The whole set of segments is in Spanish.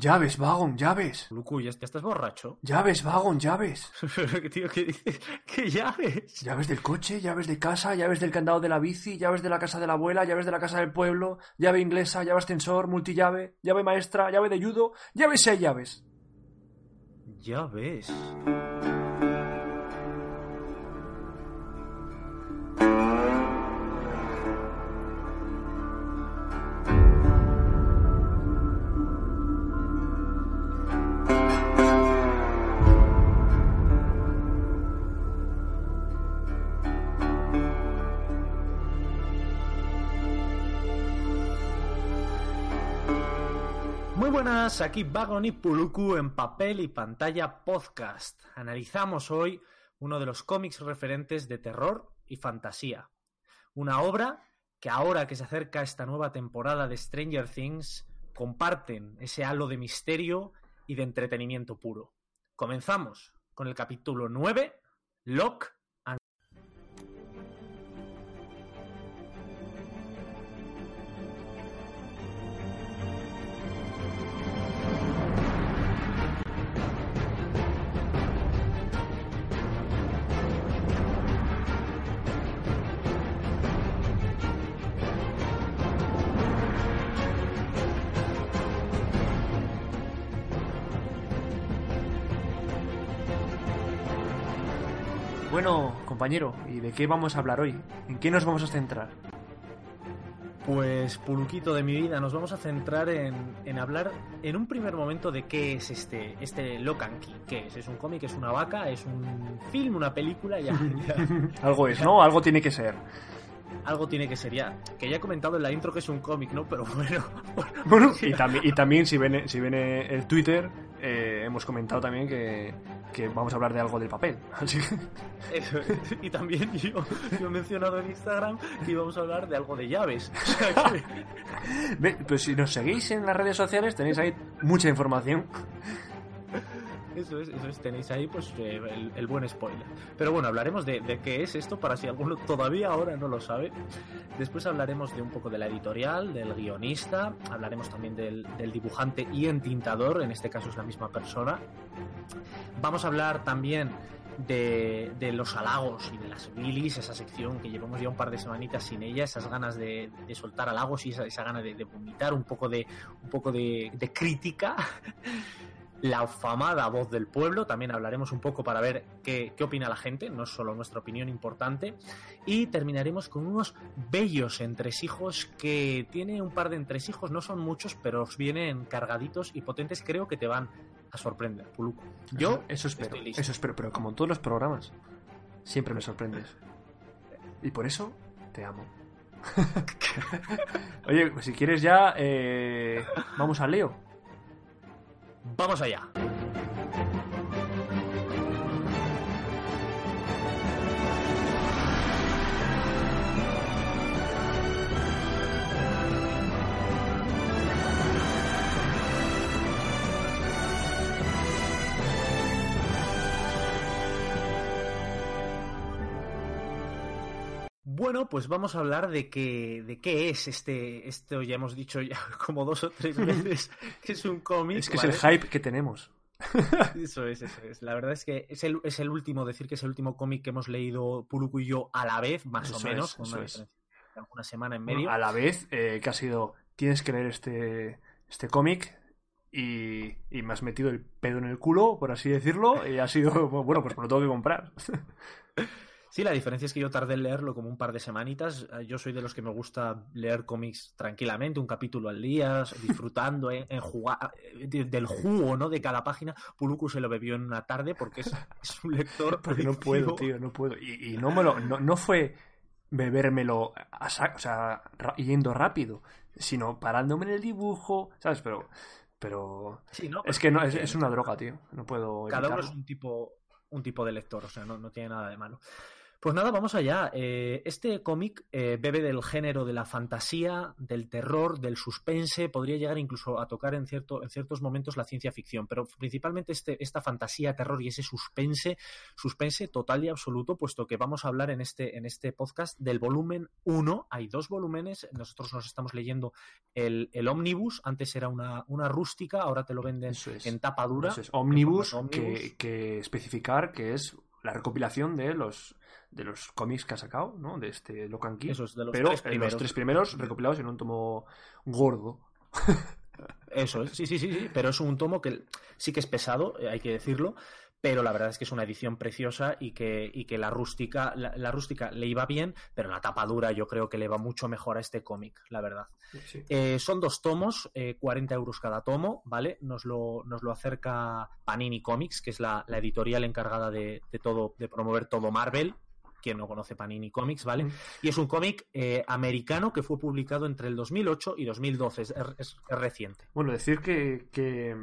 Llaves, Vagon, llaves. Luku, ¿ya estás borracho? Llaves, Vagon, llaves. ¿Qué, tío, ¿qué dices? ¿Qué llaves? Llaves del coche, llaves de casa, llaves del candado de la bici, llaves de la casa de la abuela, llaves de la casa del pueblo, llave inglesa, llave ascensor, multillave, llave maestra, llave de judo, llaves y hay llaves. Ya buenas, aquí Vagon y Puluku en papel y pantalla podcast. Analizamos hoy uno de los cómics referentes de terror y fantasía. Una obra que ahora que se acerca esta nueva temporada de Stranger Things comparten ese halo de misterio y de entretenimiento puro. Comenzamos con el capítulo 9, Lock Bueno, compañero, ¿y de qué vamos a hablar hoy? ¿En qué nos vamos a centrar? Pues, Puluquito de mi vida, nos vamos a centrar en, en hablar en un primer momento de qué es este, este Key. ¿Qué es? ¿Es un cómic? ¿Es una vaca? ¿Es un film? ¿Una película? Ya, ya. Algo es, ¿no? Algo tiene que ser. Algo tiene que ser ya. Que ya he comentado en la intro que es un cómic, ¿no? Pero bueno. Bueno, y, también, y también si ven, si ven el Twitter, eh, hemos comentado también que, que vamos a hablar de algo del papel. Así que- Eso es. Y también yo, yo he mencionado en Instagram que íbamos a hablar de algo de llaves. O sea que- Pues si nos seguís en las redes sociales tenéis ahí mucha información. Eso es, eso es, tenéis ahí pues el, el buen spoiler. Pero bueno, hablaremos de, de qué es esto para si alguno todavía ahora no lo sabe. Después hablaremos de un poco de la editorial, del guionista, hablaremos también del, del dibujante y entintador, en este caso es la misma persona. Vamos a hablar también de, de los halagos y de las bilis, esa sección que llevamos ya un par de semanitas sin ella, esas ganas de, de soltar halagos y esa, esa gana de, de vomitar un poco de, un poco de crítica. La afamada voz del pueblo, también hablaremos un poco para ver qué, qué opina la gente, no es solo nuestra opinión importante. Y terminaremos con unos bellos entresijos que tiene un par de entresijos, no son muchos, pero os vienen cargaditos y potentes, creo que te van a sorprender, Puluku. Yo eso espero, estoy listo. eso espero, pero como en todos los programas, siempre me sorprendes. Y por eso te amo. Oye, pues si quieres ya, eh, vamos a Leo. Vamos allá. Bueno, pues vamos a hablar de qué, de qué es este, esto ya hemos dicho ya como dos o tres veces que es un cómic. Es que ¿vale? es el hype que tenemos. Eso es, eso es. La verdad es que es el, es el último, decir que es el último cómic que hemos leído Puluku y yo a la vez, más Eso o menos, es, con una diferencia de alguna semana en Bueno, medio. a la vez eh, que ha sido, tienes que leer este, este cómic y, y me has metido el pedo en el culo, por así decirlo, y ha sido, bueno, pues me lo tengo que comprar. Sí, la diferencia es que yo tardé en leerlo como un par de semanitas. Yo soy de los que me gusta leer cómics tranquilamente, un capítulo al día, disfrutando en, en jugar, de- del jugo, ¿no? De cada página. Puluku se lo bebió en una tarde porque es, es un lector. Porque no puedo, tío, no puedo. Y, y no me lo, no, no fue bebérmelo a saco, o sea, yendo rápido, sino parándome en el dibujo, ¿sabes? Pero, pero Sí, ¿no? es que no, es, es una droga, tío. No puedo Cada uno es un tipo, un tipo de lector, o sea, no, no tiene nada de malo. Pues nada, vamos allá. Eh, este cómic eh, bebe del género de la fantasía, del terror, del suspense, podría llegar incluso a tocar en, cierto, en ciertos momentos la ciencia ficción, pero principalmente este, esta fantasía, terror y ese suspense, suspense total y absoluto, puesto que vamos a hablar en este, en este podcast del volumen 1. Hay dos volúmenes, nosotros nos estamos leyendo el, el Omnibus, antes era una, una rústica, ahora te lo venden en tapa dura. Eso es. Omnibus, que, que especificar que es la recopilación de los de los cómics que ha sacado, ¿no? De este Locan Key. Esos, de los pero tres primeros. los tres primeros recopilados en un tomo gordo. Eso es, sí, sí, sí, sí, pero es un tomo que sí que es pesado, eh, hay que decirlo, pero la verdad es que es una edición preciosa y que, y que la rústica la, la, rústica le iba bien, pero la tapa dura yo creo que le va mucho mejor a este cómic, la verdad. Sí. Eh, son dos tomos, eh, 40 euros cada tomo, ¿vale? Nos lo, nos lo acerca Panini Comics, que es la, la editorial encargada de, de, todo, de promover todo Marvel, quien no conoce Panini Comics, ¿vale? Mm. Y es un cómic eh, americano que fue publicado entre el 2008 y 2012, es, es, es reciente. Bueno, decir que, que,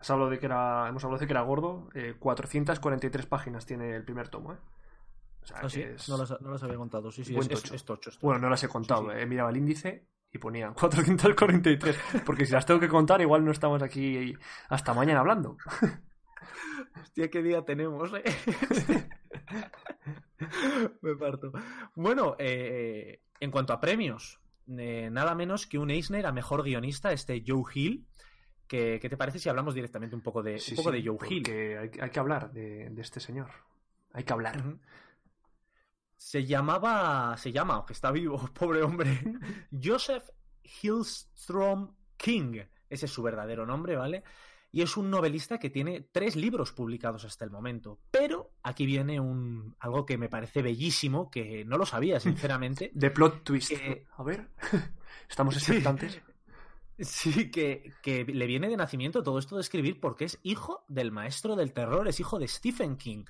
has hablado de que era, hemos hablado de que era gordo, eh, 443 páginas tiene el primer tomo, ¿eh? O sea, ¿Ah, sí? es... no, las, no, las, había contado, sí, sí, es, tocho. Es, tocho, Bueno, no las he contado, sí, sí. he mirado el índice y ponía 443, porque si las tengo que contar igual no estamos aquí hasta mañana hablando. Hostia, qué día tenemos, ¿eh? Me parto. Bueno, eh, en cuanto a premios, eh, nada menos que un Eisner a mejor guionista, este Joe Hill. ¿Qué, qué te parece si hablamos directamente un poco de, sí, un poco sí, de Joe Hill? Hay, hay, que hablar de, de, este señor. Hay que hablar. Uh -huh. Se llamaba, se llama, aunque está vivo, pobre hombre, Joseph Hillstrom King. Ese es su verdadero nombre, ¿vale? Y es un novelista que tiene tres libros publicados hasta el momento. Pero aquí viene un algo que me parece bellísimo, que no lo sabía, sinceramente. De plot twist. A ver, estamos expectantes. Sí, sí que, que, le viene de nacimiento todo esto de escribir porque es hijo del maestro del terror, es hijo de Stephen King.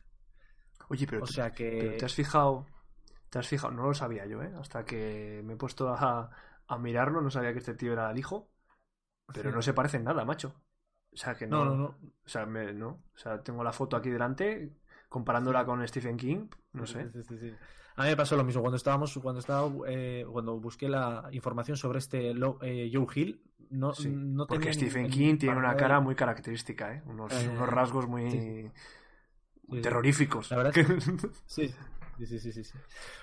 Oye, pero, o sea que... pero te has fijado, te has fijado, no lo sabía yo, ¿eh? Hasta que me he puesto a, a mirarlo, no sabía que este tío era el hijo. Pero sí. no se parecen nada, macho. O sea, que no. No, no, no. O sea, me, no. O sea, tengo la foto aquí delante, comparándola con Stephen King, no sé. Sí, sí, a mí me pasó lo mismo. Cuando estábamos, cuando estaba, eh, cuando busqué la información sobre este lo, eh, Joe Hill, no, no Porque tenía Stephen ni, King tiene una cara muy característica, ¿eh? Unos, eh, unos rasgos muy, terroríficos. La verdad. Sí, sí, sí, sí.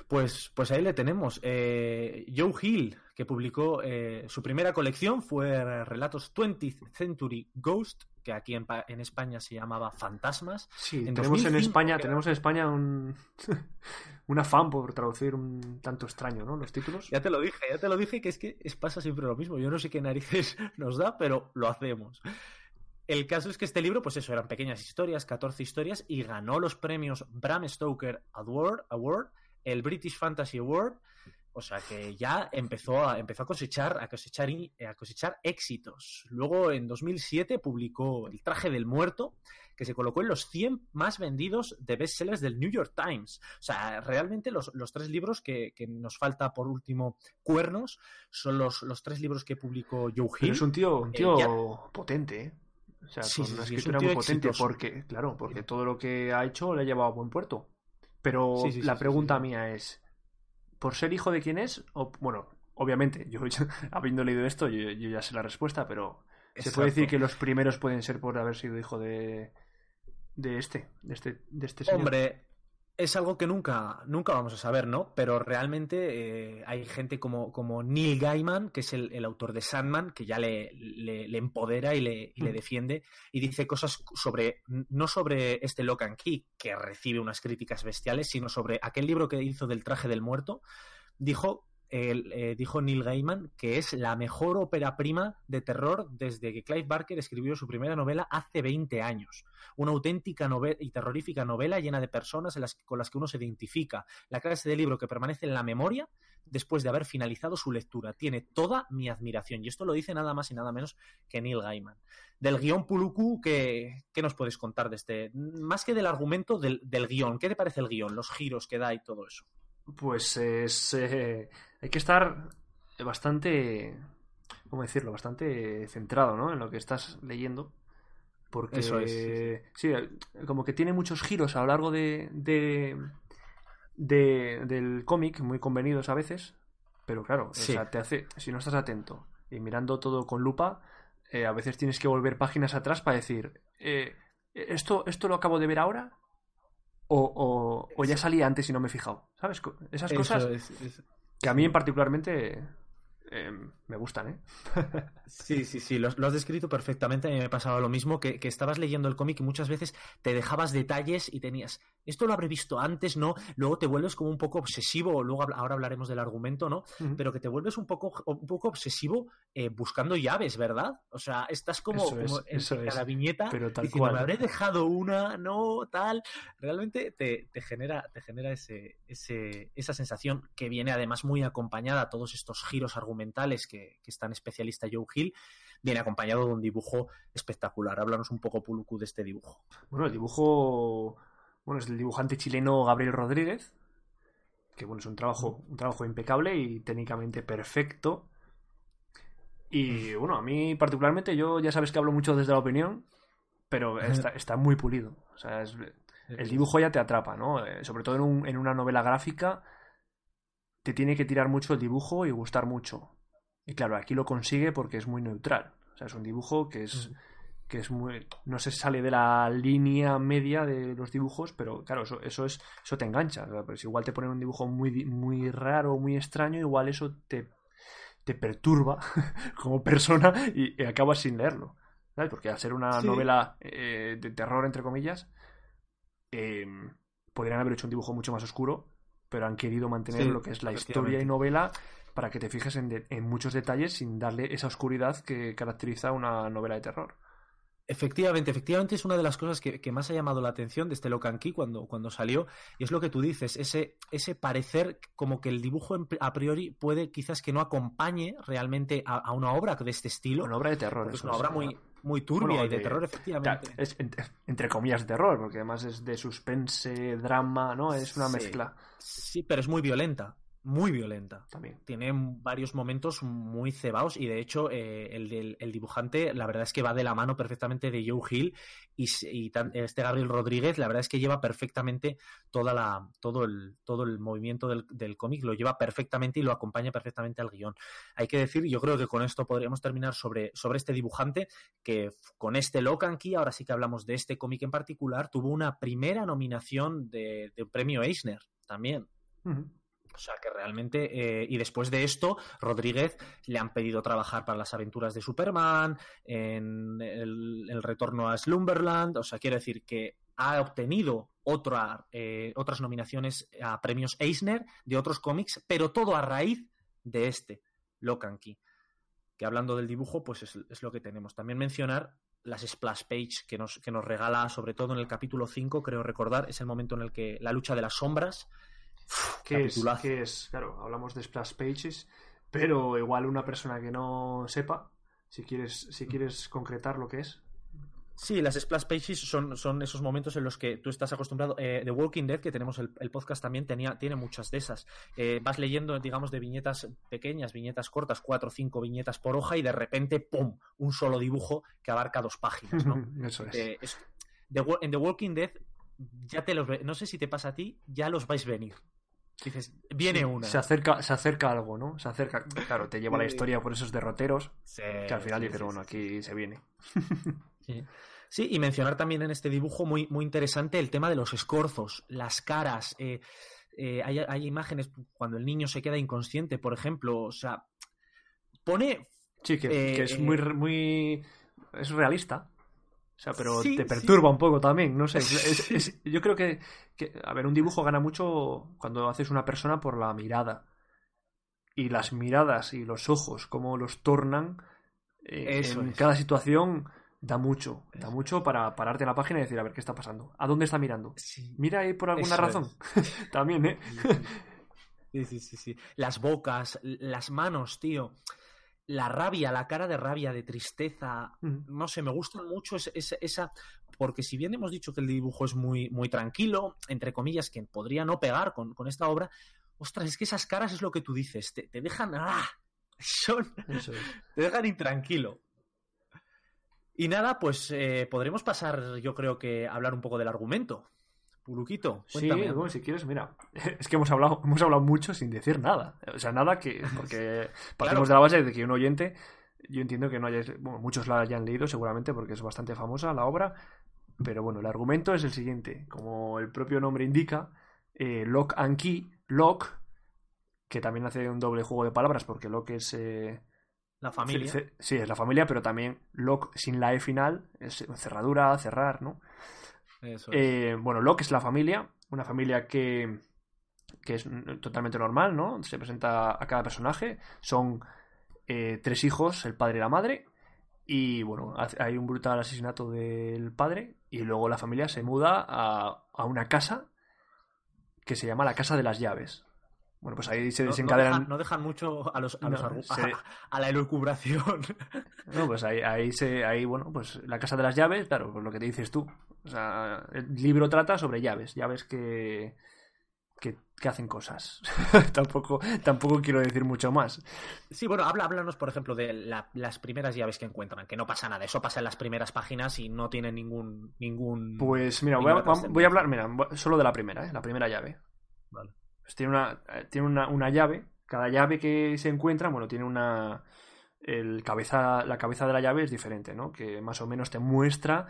Pues, pues ahí le tenemos. Eh, Joe Hill, que publicó eh, su primera colección, fue Relatos 20th Century Ghost, que aquí en, en España se llamaba Fantasmas. Sí, en tenemos 2005, en España, que... tenemos en España un, un afán por traducir un tanto extraño, ¿no? Los títulos. Ya te lo dije, ya te lo dije, que es que pasa siempre lo mismo. Yo no sé qué narices nos da, pero lo hacemos. El caso es que este libro, pues eso, eran pequeñas historias, 14 historias, y ganó los premios Bram Stoker Award, Award el British Fantasy Award. O sea que ya empezó a, empezó a cosechar, a cosechar, a cosechar éxitos. Luego, en 2007, publicó El traje del muerto, que se colocó en los 100 más vendidos de bestsellers del New York Times. O sea, realmente los, los tres libros que, que, nos falta por último, Cuernos, son los, los tres libros que publicó Joe Hill. Pero es un tío, un tío eh, ya... potente, ¿eh? O sea, sí, con una sí, escritura muy potente exitoso. porque, claro, porque todo lo que ha hecho le ha llevado a buen puerto. Pero sí, la pregunta mía es, ¿por ser hijo de quién es? O, bueno, obviamente, yo habiendo leído esto, yo, yo ya sé la respuesta, pero Exacto. ¿se puede decir que los primeros pueden ser por haber sido hijo de, de este, de este, de este señor? Hombre, es algo que nunca, nunca vamos a saber, ¿no? Pero realmente eh, hay gente como, como Neil Gaiman, que es el, el autor de Sandman, que ya le, le, le empodera y, le, y mm. le, defiende y dice cosas sobre, no sobre este Lock and Key, que recibe unas críticas bestiales, sino sobre aquel libro que hizo del traje del muerto. Dijo eh, dijo Neil Gaiman que es la mejor ópera prima de terror desde que Clive Barker escribió su primera novela hace 20 años. Una auténtica novela y terrorífica novela llena de personas con las que uno se identifica. La clase de libro que permanece en la memoria después de haber finalizado su lectura. Tiene toda mi admiración. Y esto lo dice nada más y nada menos que Neil Gaiman. Del guion Puluku, ¿qué, ¿qué, nos puedes contar de este? Más que del argumento, del, del guion. ¿Qué te parece el guion? Los giros que da y todo eso. Pues es. Eh, hay que estar bastante. ¿Cómo decirlo? Bastante centrado, ¿no? En lo que estás leyendo. Porque. Eso es. Sí, sí. sí como que tiene muchos giros a lo largo de. de de, del cómic muy convenidos a veces, pero claro, te hace, si no estás atento y mirando todo con lupa, eh, a veces tienes que volver páginas atrás para decir, eh, ¿esto, ¿esto lo acabo de ver ahora? O, o, ya salía antes y no me he fijado. ¿Sabes? Esas cosas que a mí en particularmente Em, me gustan, ¿eh? sí, sí, sí, lo, has descrito perfectamente. A mí me pasaba lo mismo, que, estabas leyendo el cómic y muchas veces te dejabas detalles y tenías, esto lo habré visto antes, ¿no? Luego te vuelves como un poco obsesivo, luego ahora hablaremos del argumento, ¿no? Pero que te vuelves un poco, un poco obsesivo eh, buscando llaves, ¿verdad? O sea, estás como, en cada viñeta pero tal diciendo, me habré dejado una, no, tal. Realmente te, genera, te genera ese, ese, esa sensación que viene además muy acompañada a todos estos giros argumentales que, que es tan especialista Joe Hill, viene acompañado de un dibujo espectacular. Háblanos un poco, Puluku, de este dibujo. Bueno, el dibujo, bueno, es el dibujante chileno Gabriel Rodríguez, que bueno, es un trabajo, un trabajo impecable y técnicamente perfecto. Y bueno, a mí particularmente, yo ya sabes que hablo mucho desde la opinión, pero está, muy pulido. O sea, el dibujo ya te atrapa, ¿no? Eh, sobre todo en, en una novela gráfica te tiene que tirar mucho el dibujo y gustar mucho. Y claro, aquí lo consigue porque es muy neutral. O sea, es un dibujo que es, que es muy. no se sale de la línea media de los dibujos, pero claro, eso, eso es. eso te engancha. pues igual te ponen un dibujo muy, muy raro, muy extraño, igual eso te, te perturba como persona y, acabas sin leerlo. ¿sabes? Porque al ser una novela eh, de terror, entre comillas, eh, podrían haber hecho un dibujo mucho más oscuro pero han querido mantener lo que es la historia y novela para que te fijes en, muchos detalles sin darle esa oscuridad que caracteriza una novela de terror. Efectivamente, efectivamente es una de las cosas que, más ha llamado la atención de este Locan Key cuando, cuando salió, y es lo que tú dices, ese, ese parecer como que el dibujo a priori puede quizás que no acompañe realmente a, una obra de este estilo. Una obra de terror. Es una obra muy, muy turbia y de, terror, efectivamente. Es, entre, comillas, de terror, porque además es de suspense, drama, ¿no? Es una mezcla. Sí, pero es muy violenta muy violenta. También. Tiene varios momentos muy cebados y de hecho eh, el del el dibujante la verdad es que va de la mano perfectamente de Joe Hill y, este Gabriel Rodríguez la verdad es que lleva perfectamente toda la, todo, el, todo el movimiento del, cómic, lo lleva perfectamente y lo acompaña perfectamente al guion. Hay que decir, yo creo que con esto podríamos terminar sobre, sobre este dibujante que con este Locan Key, ahora sí que hablamos de este cómic en particular, tuvo una primera nominación de, un premio Eisner también. O sea que realmente, eh, y después de esto, Rodríguez le han pedido trabajar para las aventuras de Superman, en el, retorno a Slumberland, o sea, quiero decir que ha obtenido otra, eh, otras nominaciones a premios Eisner de otros cómics, pero todo a raíz de este, Locan Key. Que hablando del dibujo, pues es, lo que tenemos. También mencionar las splash page que nos, que nos regala, sobre todo en el capítulo 5, creo recordar, es el momento en el que la lucha de las sombras ¿Qué es, es? Claro, hablamos de splash pages, pero igual una persona que no sepa, si quieres, si quieres concretar lo que es. Sí, las splash pages son, son esos momentos en los que tú estás acostumbrado. Eh, The Walking Dead, que tenemos el, podcast también, tenía, tiene muchas de esas. Eh, vas leyendo, digamos, de viñetas pequeñas, viñetas cortas, cuatro o cinco viñetas por hoja, y de repente, ¡pum! Un solo dibujo que abarca dos páginas, ¿no? Eso es. Eh, en The Walking Dead, ya te los no sé si te pasa a ti, ya los vais a venir. Dices, viene una. Se acerca, se acerca algo, ¿no? Se acerca. Claro, te lleva la historia por esos derroteros. que al final dices, bueno, aquí se viene. Sí. y mencionar también en este dibujo muy, muy interesante el tema de los escorzos, las caras. Eh, eh, hay, imágenes cuando el niño se queda inconsciente, por ejemplo. O sea, pone. Sí, que, que es eh, muy, muy. Es realista. O sea, pero te perturba un poco también, no sé. yo creo que, a ver, un dibujo gana mucho cuando haces una persona por la mirada. Y las miradas y los ojos, cómo los tornan eh, en cada situación, da mucho. Da mucho para pararte en la página y decir, a ver, ¿qué está pasando? ¿A dónde está mirando? Mira ahí por alguna razón. también, ¿eh? Sí, sí, sí, sí. Las bocas, las manos, tío la rabia, la cara de rabia, de tristeza, no sé, me gusta mucho esa, porque si bien hemos dicho que el dibujo es muy, muy tranquilo, entre comillas, que podría no pegar con, esta obra, ostras, es que esas caras es lo que tú dices, te, dejan, ¡ah! Son, te dejan intranquilo. Y nada, pues eh, podremos pasar, yo creo que, a hablar un poco del argumento. Puluquito, Sí, si quieres, mira, es que hemos hablado, hemos hablado mucho sin decir nada. O sea, nada que. Porque partimos de la base de que un oyente. Yo entiendo que no hayáis. Bueno, muchos la hayan leído seguramente porque es bastante famosa la obra. Pero bueno, el argumento es el siguiente. Como el propio nombre indica, eh, Lock and Key, Lock, que también hace un doble juego de palabras porque Lock es. Eh, la familia. Sí, es la familia, pero también Lock sin la E final, es cerradura, cerrar, ¿no? Eso eh, bueno, Lock es la familia, una familia que, que es totalmente normal, ¿no? Se presenta a cada personaje. Son tres hijos, el padre y la madre. Y bueno, hay un brutal asesinato del padre y luego la familia se muda a, a una casa que se llama la Casa de las Llaves. Bueno, pues ahí se desencadenan. No, dejan, mucho a, los, a, la elucubración. No, pues ahí, ahí se. Ahí, bueno, pues la casa de las llaves, claro, pues lo que te dices tú. O sea, el libro trata sobre llaves, llaves que que, hacen cosas. tampoco, tampoco quiero decir mucho más. Sí, bueno, habla, háblanos, por ejemplo, de las primeras llaves que encuentran, que no pasa nada. Eso pasa en las primeras páginas y no tiene ningún. ningún pues mira, voy a, hablar, mira, solo de la primera, ¿eh? la primera llave. Vale. Pues tiene una, eh, tiene una, llave. Cada llave que se encuentra, bueno, tiene una. El cabeza, la cabeza de la llave es diferente, ¿no? Que más o menos te muestra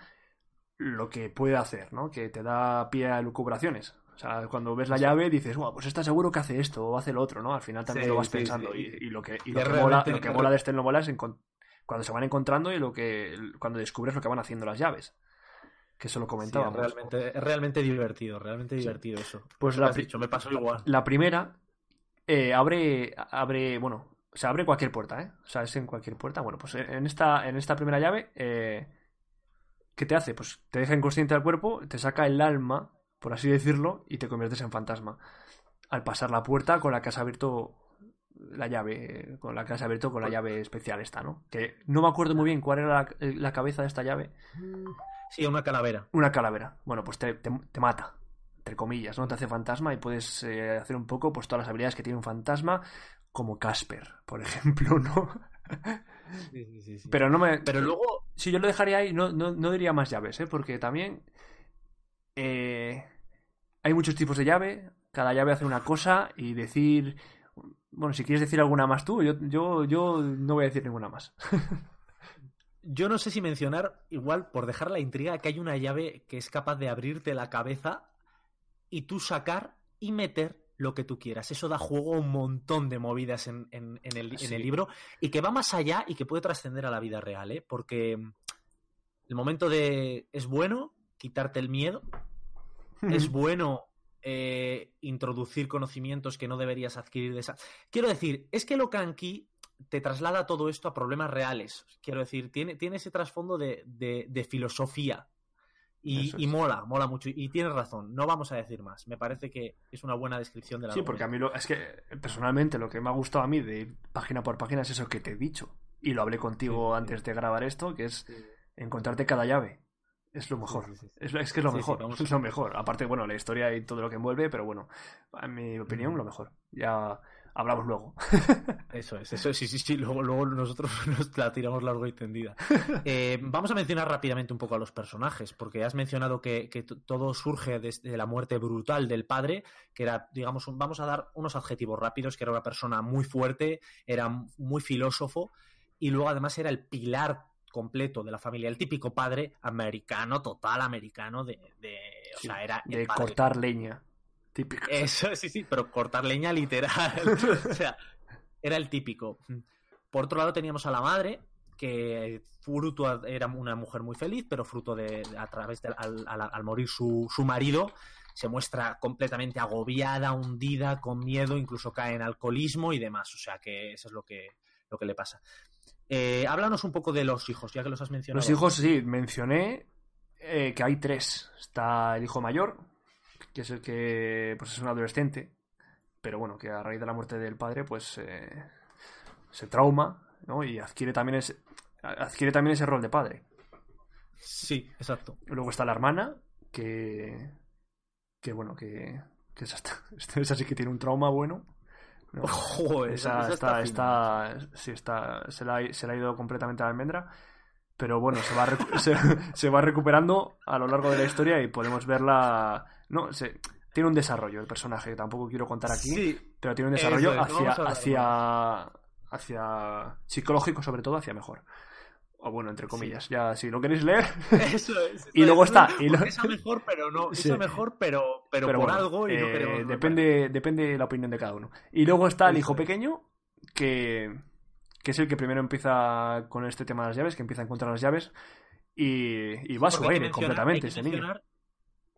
lo que puede hacer, ¿no? Que te da pie a lucubraciones. O sea, cuando ves la llave dices, wow, pues está seguro que hace esto o hace lo otro, ¿no? Al final también lo vas pensando. Y, lo que, y lo, que mola, lo que mola de este novela es cuando se van encontrando y lo que cuando descubres lo que van haciendo las llaves. Que eso lo comentábamos. es, realmente, realmente divertido, realmente divertido eso. Pues la, dicho, me pasó igual. La primera eh, abre, abre, bueno, o sea, abre cualquier puerta, ¿eh? O sea, es en cualquier puerta. Bueno, pues en esta, en esta primera llave, eh, ¿qué te hace? Pues te deja inconsciente al cuerpo, te saca el alma por así decirlo, y te conviertes en fantasma. Al pasar la puerta con la que has abierto la llave, con la que has abierto con la llave especial esta, ¿no? Que no me acuerdo muy bien cuál era la, cabeza de esta llave. Sí, una calavera. Una calavera. Bueno, pues te, mata, entre comillas, ¿no? Te hace fantasma y puedes eh, hacer un poco pues todas las habilidades que tiene un fantasma, como Casper, por ejemplo, ¿no? Sí, sí, sí, Pero no me. Pero luego. Si yo lo dejaría ahí, no, no, no diría más llaves, ¿eh? Porque también eh, hay muchos tipos de llave, cada llave hace una cosa y decir... Bueno, si quieres decir alguna más tú, yo, yo, yo no voy a decir ninguna más. yo no sé si mencionar, igual, por dejar la intriga, que hay una llave que es capaz de abrirte la cabeza y tú sacar y meter lo que tú quieras. Eso da juego a un montón de movidas en, el, en, el, libro y que va más allá y que puede trascender a la vida real, ¿eh? Porque el momento de es bueno quitarte el miedo es bueno eh, introducir conocimientos que no deberías adquirir de esa. Quiero decir, es que lo Kanki te traslada todo esto a problemas reales. Quiero decir, tiene, tiene ese trasfondo de, de, filosofía. Y, mola, mola mucho. Y tienes razón, no vamos a decir más. Me parece que es una buena descripción de la Sí, porque a mí lo, es que personalmente lo que me ha gustado a mí de ir página por página es eso que te he dicho. Y lo hablé contigo antes de grabar esto, que es encontrarte cada llave. Es lo mejor. es, que es lo mejor. es lo mejor. Aparte, bueno, la historia y todo lo que envuelve, pero bueno, en mi opinión, lo mejor. Ya hablamos luego. Eso es, eso sí, sí, sí. Luego, luego nosotros nos la tiramos largo y tendida. Eh, vamos a mencionar rápidamente un poco a los personajes, porque has mencionado que, todo surge desde la muerte brutal del padre, que era, digamos, vamos a dar unos adjetivos rápidos, que era una persona muy fuerte, era muy filósofo, y luego además era el pilar completo de la familia, el típico padre americano, total americano, de, de o sea, era de cortar leña, típico. Eso, sí, sí, pero cortar leña literal, o sea, era el típico. Por otro lado teníamos a la madre, que fruto era una mujer muy feliz, pero fruto de, a través de, al, morir su, su marido, se muestra completamente agobiada, hundida, con miedo, incluso cae en alcoholismo y demás. O sea que eso es lo que, lo que le pasa. Eh, háblanos un poco de los hijos, ya que los has mencionado. Los hijos, sí, mencioné eh, que hay tres. Está el hijo mayor, que es el que pues es un adolescente, pero bueno, que a raíz de la muerte del padre, pues eh, se trauma, ¿no? Y adquiere también ese, adquiere también ese rol de padre. Sí, exacto. Luego está la hermana, que, que bueno, que, que es, es así que tiene un trauma bueno. esa, está, está, sí, está, se, la ha, se ha ido completamente a la almendra. Pero bueno, se va, se, va recuperando a lo largo de la historia y podemos verla No, se, tiene un desarrollo el personaje, tampoco quiero contar aquí, pero tiene un desarrollo hacia, hacia, hacia psicológico, sobre todo, hacia mejor. O bueno, entre comillas, ya si lo queréis leer. Eso es. y luego está. Y lo... mejor, pero no. mejor, pero, pero, por algo y no eh, queremos. Depende, depende de la opinión de cada uno. Y luego está el hijo pequeño, que, que es el que primero empieza con este tema de las llaves, que empieza a encontrar las llaves. Y, y va a su aire completamente ese niño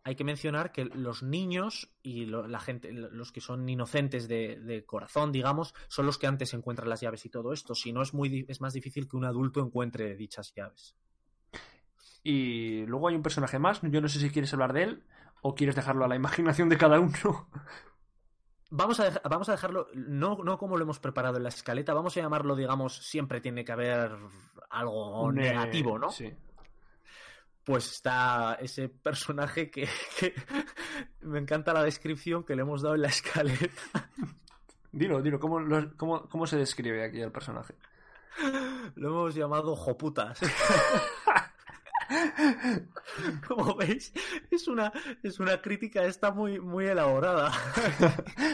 hay que mencionar que los niños y la gente, los que son inocentes de, corazón, digamos, son los que antes encuentran las llaves y todo esto. Si no, es, muy, es más difícil que un adulto encuentre dichas llaves. Y luego hay un personaje más, yo no sé si quieres hablar de él o quieres dejarlo a la imaginación de cada uno. Vamos a, vamos a dejarlo, no, no como lo hemos preparado en la escaleta, vamos a llamarlo, digamos, siempre tiene que haber algo negativo, ¿no? Sí pues está ese personaje que, me encanta la descripción que le hemos dado en la escaleta. Dilo, dilo, ¿cómo, cómo, se describe aquí el personaje? Lo hemos llamado Joputas. Como veis, es una, es una crítica esta muy, muy elaborada.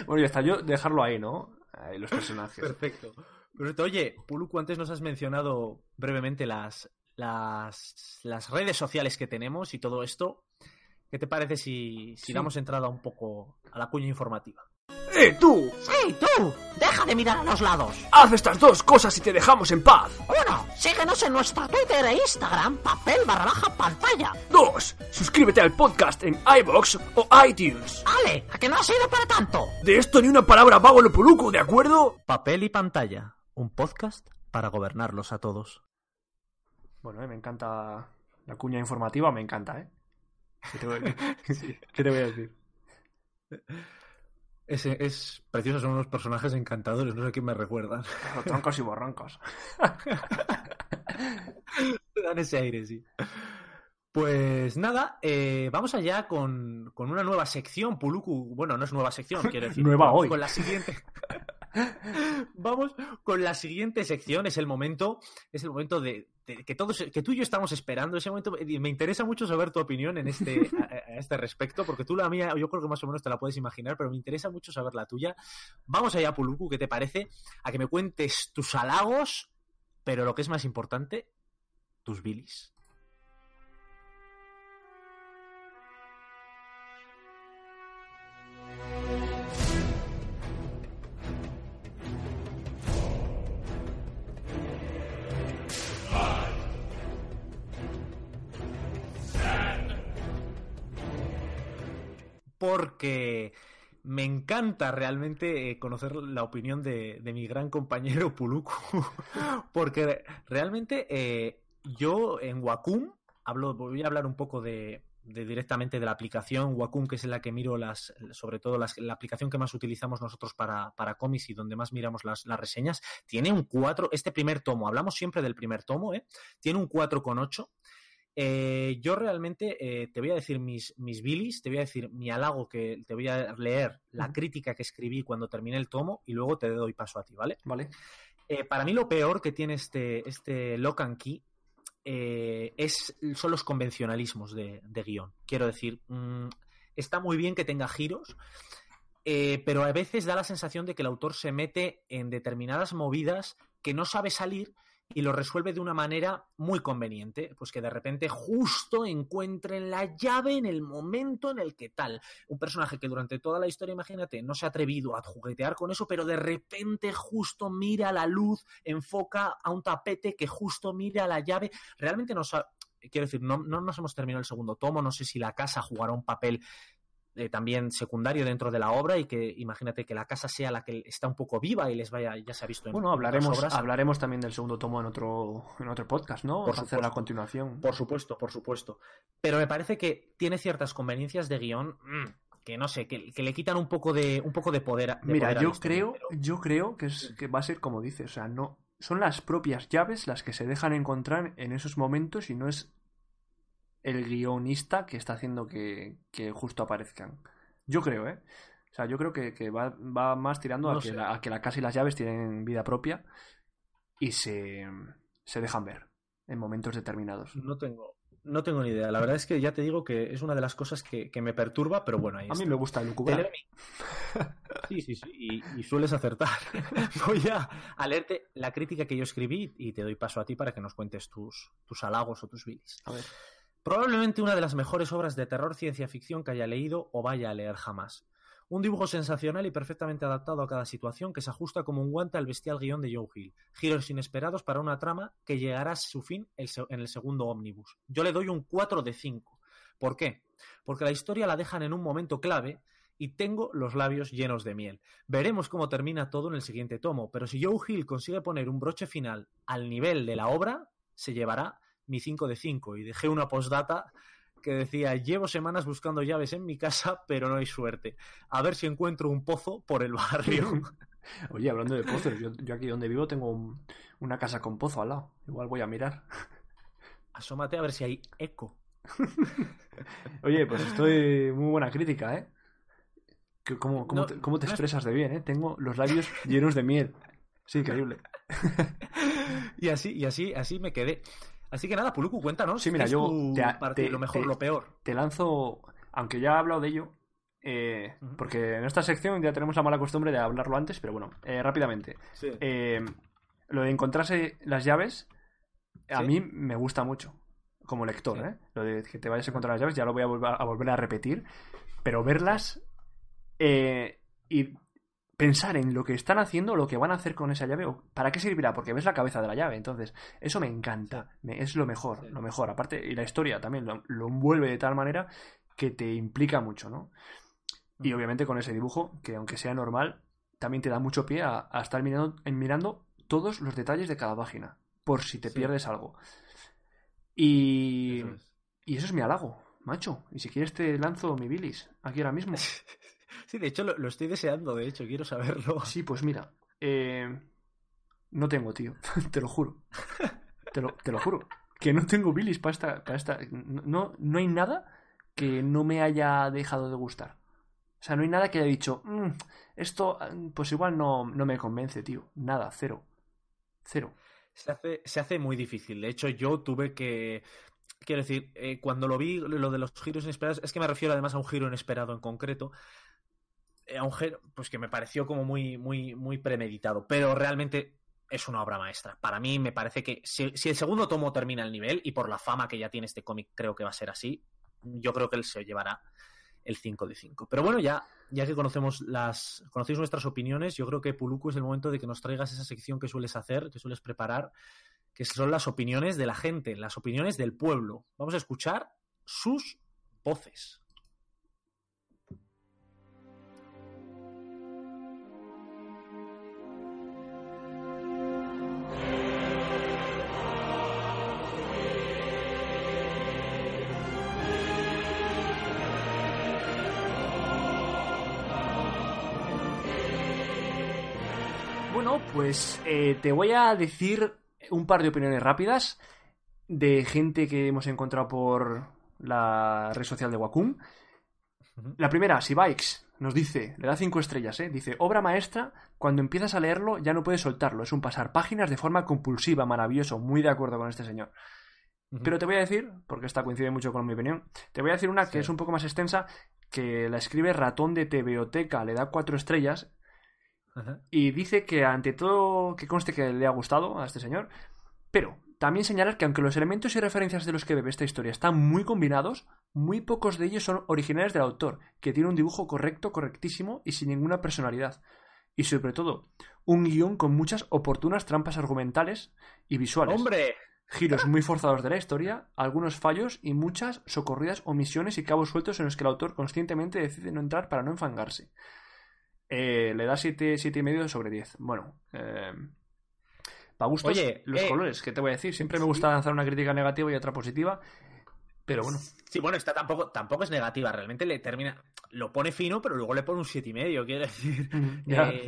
bueno, ya está, yo dejarlo ahí, ¿no? Ahí los personajes. Perfecto. Pero, oye, Puluku, antes nos has mencionado brevemente las, las, las redes sociales que tenemos y todo esto. ¿Qué te parece si, si damos entrada un poco a la cuña informativa? ¡Eh, tú! ¡Sí, tú! ¡Deja de mirar a los lados! Haz estas dos cosas y te dejamos en paz. Uno, síguenos en nuestra Twitter e Instagram, papel barra baja pantalla. Dos, suscríbete al podcast en iBox o iTunes. ¡Ale! ¿A que no ha sido para tanto? De esto ni una palabra vago lo poluco, ¿de acuerdo? Papel y pantalla, un podcast para gobernarlos a todos. Bueno, eh, me encanta la cuña informativa, me encanta, ¿eh? ¿Qué te voy, a decir? Es, es precioso, son unos personajes encantadores, no sé quién me recuerdan. troncos y borroncos. Dan ese aire, sí. Pues nada, eh, vamos allá con, con, una nueva sección, Puluku. Bueno, no es nueva sección, quiero decir. nueva hoy. Con la siguiente. Vamos con la siguiente sección. Es el momento, es el momento de, que todos, que tú y yo estamos esperando. Ese momento me interesa mucho saber tu opinión en este, a, este respecto, porque tú la mía, yo creo que más o menos te la puedes imaginar, pero me interesa mucho saber la tuya. Vamos allá, Puluku, ¿qué te parece? A que me cuentes tus halagos, pero lo que es más importante, tus bilis. Porque me encanta realmente eh, conocer la opinión de, mi gran compañero Puluku, porque realmente eh, yo en Wacom hablo, voy a hablar un poco de, directamente de la aplicación Wacom, que es la que miro las, sobre todo la aplicación que más utilizamos nosotros para, para cómics y donde más miramos las, las reseñas, tiene un 4, este primer tomo, hablamos siempre del primer tomo, ¿eh? tiene un 4,8 eh, yo realmente eh, te voy a decir mis, mis bilis, te voy a decir mi halago que te voy a leer la crítica que escribí cuando terminé el tomo y luego te doy paso a ti, ¿vale? Vale. Eh, para mí lo peor que tiene este, este Lock and Key es, son los convencionalismos de, guion. Quiero decir, mm, está muy bien que tenga giros, pero a veces da la sensación de que el autor se mete en determinadas movidas que no sabe salir y lo resuelve de una manera muy conveniente, pues que de repente justo encuentren la llave en el momento en el que tal. Un personaje que durante toda la historia, imagínate, no se ha atrevido a juguetear con eso, pero de repente justo mira la luz, enfoca a un tapete que justo mira la llave. Realmente nos quiero decir, no, no nos hemos terminado el segundo tomo, no sé si la casa jugará un papel eh, también secundario dentro de la obra y que imagínate que la casa sea la que está un poco viva y les vaya, ya se ha visto en Bueno, hablaremos, hablaremos también del segundo tomo en otro, en otro podcast, ¿no? Por hacer la continuación. Por supuesto, por supuesto. Pero me parece que tiene ciertas conveniencias de guion mm, que no sé, que, le quitan un poco de, un poco de poder. Mira, yo creo, yo creo que, es, que va a ser como dices, o sea, no, son las propias llaves las que se dejan encontrar en esos momentos y no es el guionista que está haciendo que, justo aparezcan. Yo creo, ¿eh? O sea, yo creo que, va, más tirando a, que la, que la, casa y las llaves tienen vida propia y se, se dejan ver en momentos determinados. No tengo, No tengo ni idea. La verdad es que ya te digo que es una de las cosas que, me perturba, pero bueno, ahí A mí me gusta el lucubrar. Sí, sí, sí. Y, sueles acertar. Voy a, leerte la crítica que yo escribí y te doy paso a ti para que nos cuentes tus, tus halagos o tus bilis. A ver. Probablemente una de las mejores obras de terror ciencia ficción que haya leído o vaya a leer jamás. Un dibujo sensacional y perfectamente adaptado a cada situación que se ajusta como un guante al bestial guion de Joe Hill. Giros inesperados para una trama que llegará a su fin en el segundo ómnibus. Yo le doy un 4 de 5. ¿Por qué? Porque la historia la dejan en un momento clave y tengo los labios llenos de miel. Veremos cómo termina todo en el siguiente tomo, pero si Joe Hill consigue poner un broche final al nivel de la obra, se llevará mi 5 de 5 y dejé una postdata que decía, llevo semanas buscando llaves en mi casa, pero no hay suerte. A ver si encuentro un pozo por el barrio. Oye, hablando de pozos, yo, aquí donde vivo tengo una casa con pozo al lado. Igual voy a mirar. Asómate a ver si hay eco. Oye, pues estoy muy buena crítica, ¿eh? ¿Cómo, cómo, te, cómo te expresas de bien, eh? Tengo los labios llenos de miel. Sí, increíble. y así, y así, así me quedé. Así que nada, Puluku, cuéntanos. Sí, mira, yo te, lo mejor, lo peor. Te lanzo, aunque ya he hablado de ello, eh, porque en esta sección ya tenemos la mala costumbre de hablarlo antes, pero bueno, eh, rápidamente. Eh, lo de encontrarse las llaves, a mí me gusta mucho como lector, ¿eh? Lo de que te vayas a encontrar las llaves, ya lo voy a volver a, volver a repetir, pero verlas y pensar en lo que están haciendo, lo que van a hacer con esa llave, o para qué servirá, porque ves la cabeza de la llave. Entonces, eso me encanta, es lo mejor, lo mejor. Aparte, y la historia también lo, envuelve de tal manera que te implica mucho, ¿no? Y obviamente con ese dibujo, que aunque sea normal, también te da mucho pie a, estar mirando, mirando todos los detalles de cada página, por si te pierdes algo. Y eso, y eso es mi halago, macho. Y si quieres te lanzo mi bilis, aquí ahora mismo. Sí, de hecho lo, estoy deseando, de hecho, quiero saberlo. Sí, pues mira, eh, no tengo, tío, te lo juro. Te lo, te lo juro. Que no tengo bilis para esta, para esta. No, no hay nada que no me haya dejado de gustar. O sea, no hay nada que haya dicho, mm, esto, pues igual no, no me convence, tío. Nada, cero. Cero. Se hace, se hace muy difícil. De hecho, yo tuve que. Quiero decir, eh, cuando lo vi, lo de los giros inesperados, es que me refiero además a un giro inesperado en concreto. Eh, a un pues que me pareció como muy, muy, muy premeditado, pero realmente es una obra maestra. Para mí me parece que si, el segundo tomo termina el nivel, y por la fama que ya tiene este cómic creo que va a ser así, yo creo que él se llevará el 5 de 5. Pero bueno, ya, ya que conocemos las, conocéis nuestras opiniones, yo creo que Puluku es el momento de que nos traigas esa sección que sueles hacer, que sueles preparar, que son las opiniones de la gente, las opiniones del pueblo. Vamos a escuchar sus voces. Pues eh, te voy a decir un par de opiniones rápidas de gente que hemos encontrado por la red social de Wacom. La primera, si Bikes nos dice, le da cinco estrellas, ¿eh? dice, obra maestra, cuando empiezas a leerlo ya no puedes soltarlo, es un pasar páginas de forma compulsiva, maravilloso, muy de acuerdo con este señor. Pero te voy a decir, porque esta coincide mucho con mi opinión, te voy a decir una que es un poco más extensa, que la escribe Ratón de TVOteca, le da cuatro estrellas y dice que ante todo que conste que le ha gustado a este señor, pero también señalar que aunque los elementos y referencias de los que bebe esta historia están muy combinados, muy pocos de ellos son originales del autor, que tiene un dibujo correcto, correctísimo y sin ninguna personalidad. Y sobre todo, un guion con muchas oportunas trampas argumentales y visuales. ¡Hombre! Giros muy forzados de la historia, algunos fallos y muchas socorridas omisiones y cabos sueltos en los que el autor conscientemente decide no entrar para no enfangarse. Eh, le da 7, y medio sobre 10. Bueno, eh, para gustos, Oye, los eh, colores, ¿qué te voy a decir? Siempre me gusta lanzar una crítica negativa y otra positiva, pero bueno. Sí, bueno, esta tampoco, tampoco es negativa, realmente le termina, lo pone fino, pero luego le pone un siete y medio, quiero decir. Eh,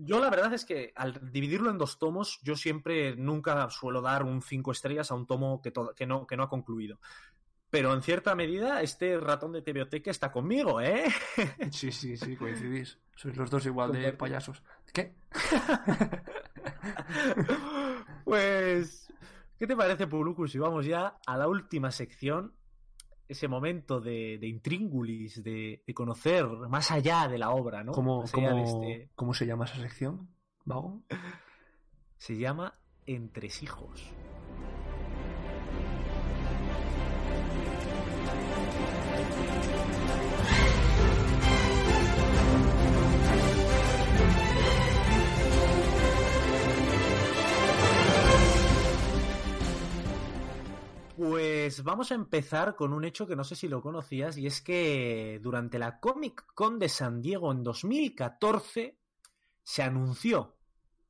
yo la verdad es que al dividirlo en dos tomos, yo siempre nunca suelo dar un 5 estrellas a un tomo que, que, no, que no ha concluido. Pero en cierta medida, este ratón de Tebioteca está conmigo, ¿eh? Sí, sí, sí, coincidís. Sois los dos igual de payasos. ¿Qué? pues. ¿Qué te parece, Pulucus? Si vamos ya a la última sección, ese momento de, de intríngulis, de, conocer más allá de la obra, ¿no? ¿Cómo, este ¿cómo se llama esa sección, Vago? Se llama Entresijos. Pues vamos a empezar con un hecho que no sé si lo conocías y es que durante la Comic Con de San Diego en 2014 se anunció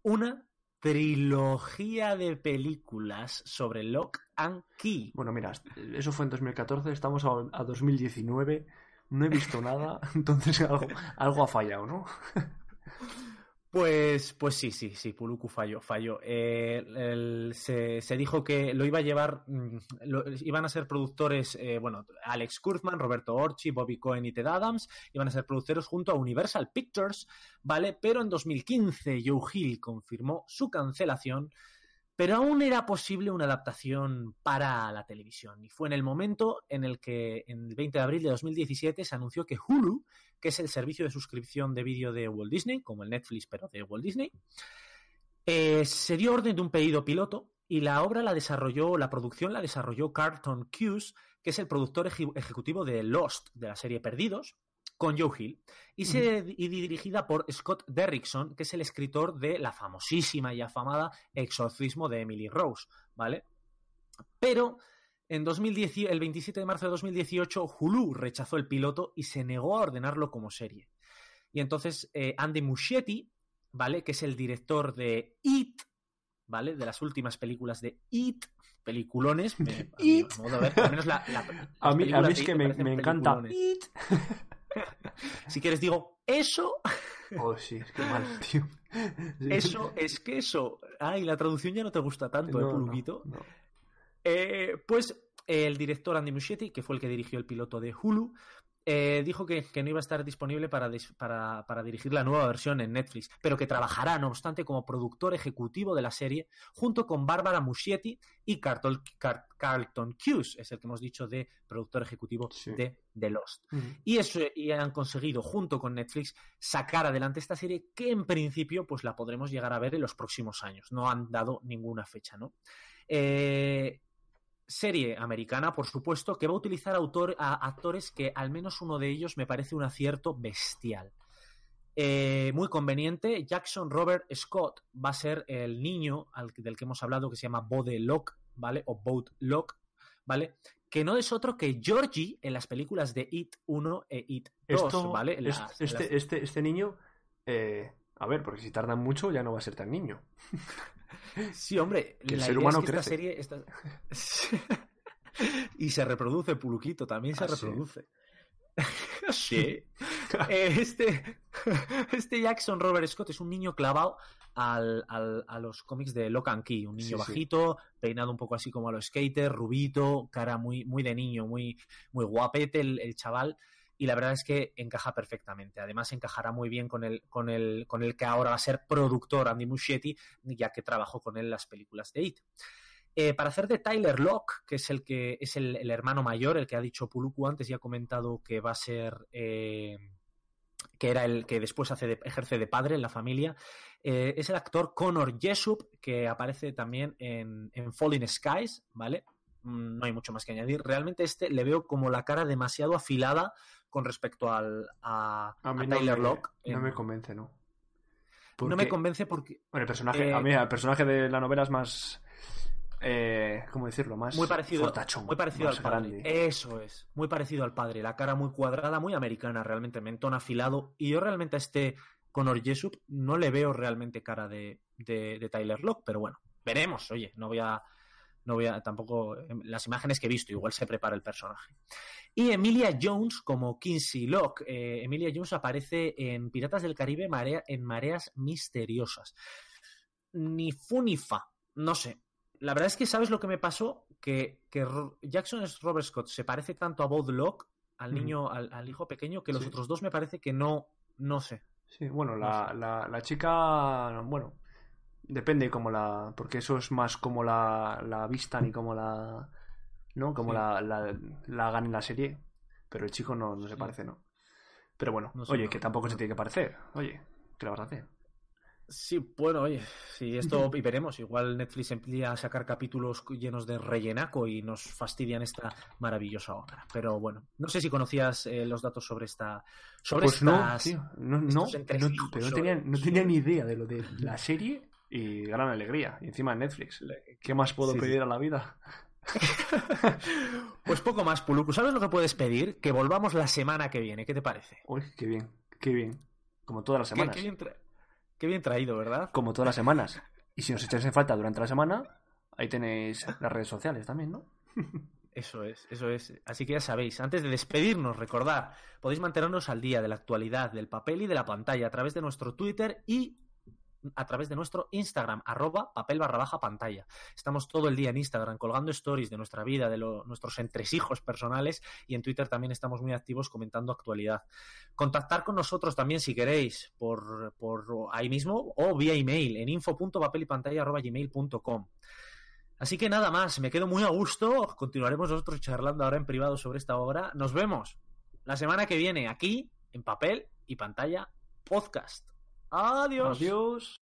una trilogía de películas sobre Lock and Key. Bueno, mira, eso fue en 2014, estamos a, 2019, no he visto nada, entonces algo, algo ha fallado, ¿no? Pues, pues sí, sí, sí, Puluku falló, falló. Eh, se, dijo que lo iba a llevar, mm, iban a ser productores, eh, bueno, Alex Kurtzman, Roberto Orchi, Bobby Cohen y Ted Adams, iban a ser productores junto a Universal Pictures, ¿vale? Pero en 2015 Joe Hill confirmó su cancelación pero aún era posible una adaptación para la televisión. Y fue en el momento en el que, en el 20 de abril de 2017, se anunció que Hulu, que es el servicio de suscripción de vídeo de Walt Disney, como el Netflix, pero de Walt Disney, eh, se dio orden de un pedido piloto y la obra la desarrolló, la producción la desarrolló Carlton Cuse, que es el productor ejecutivo de Lost, de la serie Perdidos, con Joe Hill y, se, dirigida por Scott Derrickson, que es el escritor de la famosísima y afamada Exorcismo de Emily Rose, ¿vale? Pero en 2010, el 27 de marzo de 2018 Hulu rechazó el piloto y se negó a ordenarlo como serie. Y entonces eh, Andy Muschietti, ¿vale? Que es el director de It, ¿vale? De las últimas películas de It, peliculones. It. A, mí, a mí es que me, me encanta It. si quieres digo, eso... Oh, sí, es que mal, tío. Eso es que eso... Ay, la traducción ya no te gusta tanto, ¿eh, Pulguito? Eh, pues el director Andy Muschietti, que fue el que dirigió el piloto de Hulu, eh, dijo que, no iba a estar disponible para, para, dirigir la nueva versión en Netflix, pero que trabajará, no obstante, como productor ejecutivo de la serie junto con Bárbara Muschietti y Carlton, Carlton Cuse, es el que hemos dicho de productor ejecutivo de The Lost. Y eso y han conseguido, junto con Netflix, sacar adelante esta serie que en principio pues la podremos llegar a ver en los próximos años. No han dado ninguna fecha, ¿no? Eh, serie americana, por supuesto, que va a utilizar a actores que al menos uno de ellos me parece un acierto bestial. Eh, muy conveniente, Jackson Robert Scott va a ser el niño del que hemos hablado que se llama Bode Locke, ¿vale? O Boat Locke, ¿vale? Que no es otro que Georgie en las películas de It 1 e It 2, ¿vale? este, este, este, niño, eh, a ver, porque si tardan mucho ya no va a ser tan niño. Sí, hombre, el ser humano Esta serie y se reproduce, Puluquito, también se ah, reproduce. Sí. Eh, este, este Jackson Robert Scott es un niño clavado al, a los cómics de Locan Key, un niño bajito, peinado un poco así como a los skaters, rubito, cara muy, muy de niño, muy, muy guapete el chaval y la verdad es que encaja perfectamente. Además, encajará muy bien con el, con el, con el que ahora va a ser productor Andy Muschietti, ya que trabajó con él en las películas de It. Eh, para hacer de Tyler Locke, que es el que es el, hermano mayor, el que ha dicho Puluku antes y ha comentado que va a ser eh, que era el que después hace ejerce de padre en la familia, eh, es el actor Connor Jessup, que aparece también en, en Falling Skies, ¿vale? Mm, no hay mucho más que añadir. Realmente este le veo como la cara demasiado afilada con respecto al, a, Tyler Locke. No me convence, ¿no? no me convence porque... Bueno, el personaje, a mí el personaje de la novela es más... Eh, ¿Cómo decirlo? Más muy parecido, muy parecido al padre. Eso es, muy parecido al padre. La cara muy cuadrada, muy americana, realmente, mentón afilado. Y yo realmente a este Conor Jessup no le veo realmente cara de, de, de Tyler Locke, pero bueno, veremos. Oye, no voy a no voy a tampoco em, las imágenes que he visto, igual se prepara el personaje. Y Emilia Jones como Kinsey Locke. Eh, Emilia Jones aparece en Piratas del Caribe en Mareas Misteriosas. Ni fu ni fa, no sé. La verdad es que, ¿sabes lo que me pasó? Que, Jackson es Robert Scott se parece tanto a Bob Locke, al niño, al, hijo pequeño, que los otros dos me parece que no, no sé. Sí, bueno, la, la, la chica, bueno, Depende como la. Porque eso es más como la, la vistan y como la. ¿No? Como la, la, la hagan en la serie. Pero el chico no, no se parece, ¿no? Pero bueno, oye, que tampoco se tiene que parecer. Oye, ¿qué le vas a hacer? Sí, bueno, oye, si esto y veremos, igual Netflix empieza a sacar capítulos llenos de rellenaco y nos fastidian esta maravillosa obra. Pero bueno, no sé si conocías eh, los datos sobre esta sobre pues no, no, no, pero no tenía, no tenía ni idea de lo de la serie y gran alegría. Y encima en Netflix. ¿Qué más puedo pedir a la vida? pues poco más, Puluku. ¿Sabes lo que puedes pedir? Que volvamos la semana que viene. ¿Qué te parece? Uy, qué bien, qué bien. Como todas las semanas. Qué, bien, traído, ¿verdad? Como todas las semanas. Y si os echáis en falta durante la semana, ahí tenéis las redes sociales también, ¿no? Eso es, eso es. Así que ya sabéis, antes de despedirnos, recordad, podéis mantenernos al día de la actualidad, del papel y de la pantalla a través de nuestro Twitter y a través de nuestro Instagram, arroba papel barra baja pantalla. Estamos todo el día en Instagram colgando stories de nuestra vida, de nuestros entresijos personales y en Twitter también estamos muy activos comentando actualidad. Contactar con nosotros también si queréis por, por ahí mismo o vía email en info.papelypantalla.gmail.com. Así que nada más, me quedo muy a gusto. Continuaremos nosotros charlando ahora en privado sobre esta obra. Nos vemos la semana que viene aquí en papel y pantalla podcast. Adiós. Adiós.